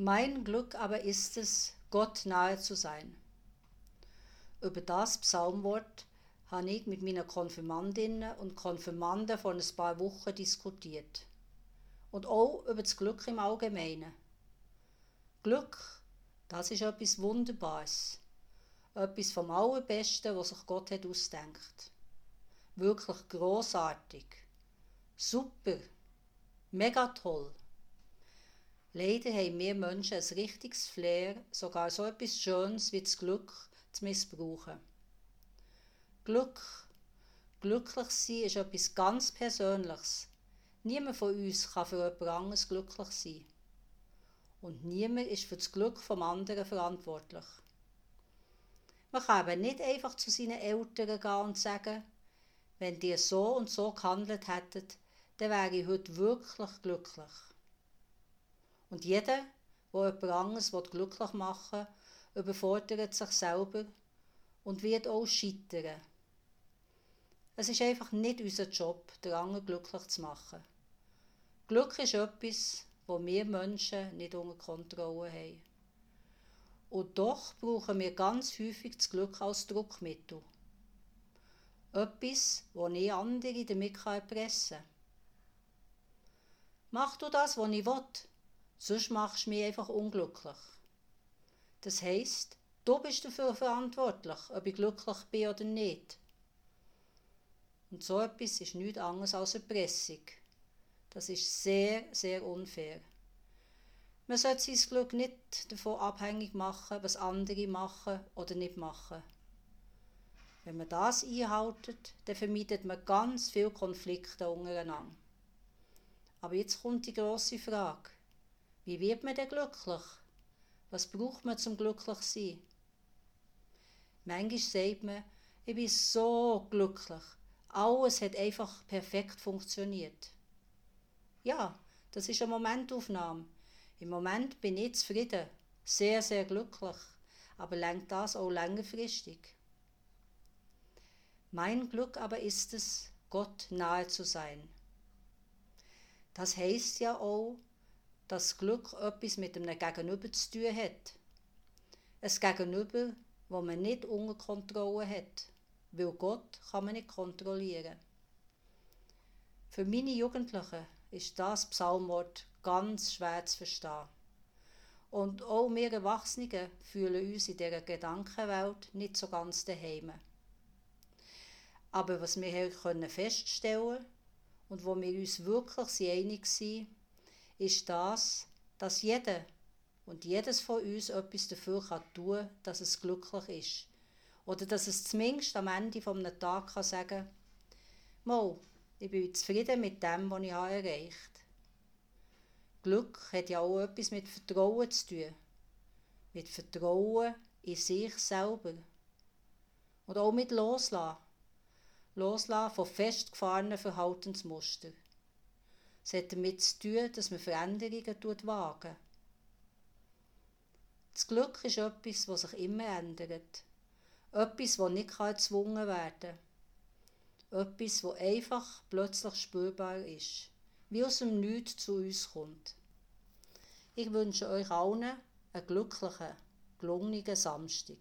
Mein Glück aber ist es, Gott nahe zu sein. Über das Psalmwort habe ich mit meinen Konfirmandinnen und Konfirmanden vor ein paar Wochen diskutiert. Und auch über das Glück im Allgemeinen. Glück, das ist etwas Wunderbares. Etwas vom Allerbesten, was sich Gott hat ausdenkt. Wirklich großartig. Super. Mega toll. Leider haben wir Menschen ein richtiges Flair, sogar so etwas Schönes wie das Glück zu missbrauchen. Glück, glücklich sein ist etwas ganz Persönliches. Niemand von uns kann für jemand anderes glücklich sein. Und niemand ist für das Glück vom anderen verantwortlich. Man kann eben nicht einfach zu seinen Eltern gehen und sagen, wenn die so und so gehandelt hätten, dann wäre ich heute wirklich glücklich. Und jeder, der jemand anderes glücklich machen will, überfordert sich selber und wird auch scheitern. Es ist einfach nicht unser Job, den anderen glücklich zu machen. Glück ist etwas, wo wir Menschen nicht unter Kontrolle haben. Und doch brauchen wir ganz häufig das Glück als Druckmittel. Etwas, wo ich andere damit erpressen kann. Mach du das, was ich will, sonst machst du mich einfach unglücklich. Das heisst, du bist dafür verantwortlich, ob ich glücklich bin oder nicht. Und so etwas ist nichts anderes als Erpressung. Das ist sehr, sehr unfair. Man sollte sein Glück nicht davon abhängig machen, was andere machen oder nicht machen. Wenn man das einhaltet, dann vermeidet man ganz viele Konflikte untereinander. Aber jetzt kommt die große Frage. Wie wird man denn glücklich? Was braucht man zum glücklich sein? Manchmal sagt man, ich bin so glücklich. Alles hat einfach perfekt funktioniert. Ja, das ist eine Momentaufnahme. Im Moment bin ich zufrieden, sehr, sehr glücklich, aber lenkt das auch längerfristig. Mein Glück aber ist es, Gott nahe zu sein. Das heißt ja auch, dass Glück etwas mit einem Gegenüber zu tun hat. Ein Gegenüber, wo man nicht unter Kontrolle hat, weil Gott kann man nicht kontrollieren. Für meine Jugendlichen ist das Psalmwort ganz schwer zu verstehen. Und auch wir Erwachsenen fühlen uns in dieser Gedankenwelt nicht so ganz daheim. Aber was wir hier feststellen können und wo wir uns wirklich einig sind, ist das, dass jeder und jedes von uns etwas dafür kann tun kann, dass es glücklich ist. Oder dass es zumindest am Ende eines Tages kann sagen kann, ich bin zufrieden mit dem, was ich erreicht habe. Glück hat ja auch etwas mit Vertrauen zu tun. Mit Vertrauen in sich selber. Und auch mit Loslassen. Loslassen von festgefahrenen Verhaltensmustern. Es hat damit zu tun, dass man Veränderungen wagen. Das Glück ist etwas, das sich immer ändert. Etwas, das nicht gezwungen werden kann. Etwas, das einfach plötzlich spürbar ist, wie aus dem Nichts zu uns kommt. Ich wünsche euch allen einen glücklichen, gelungenen Samstag.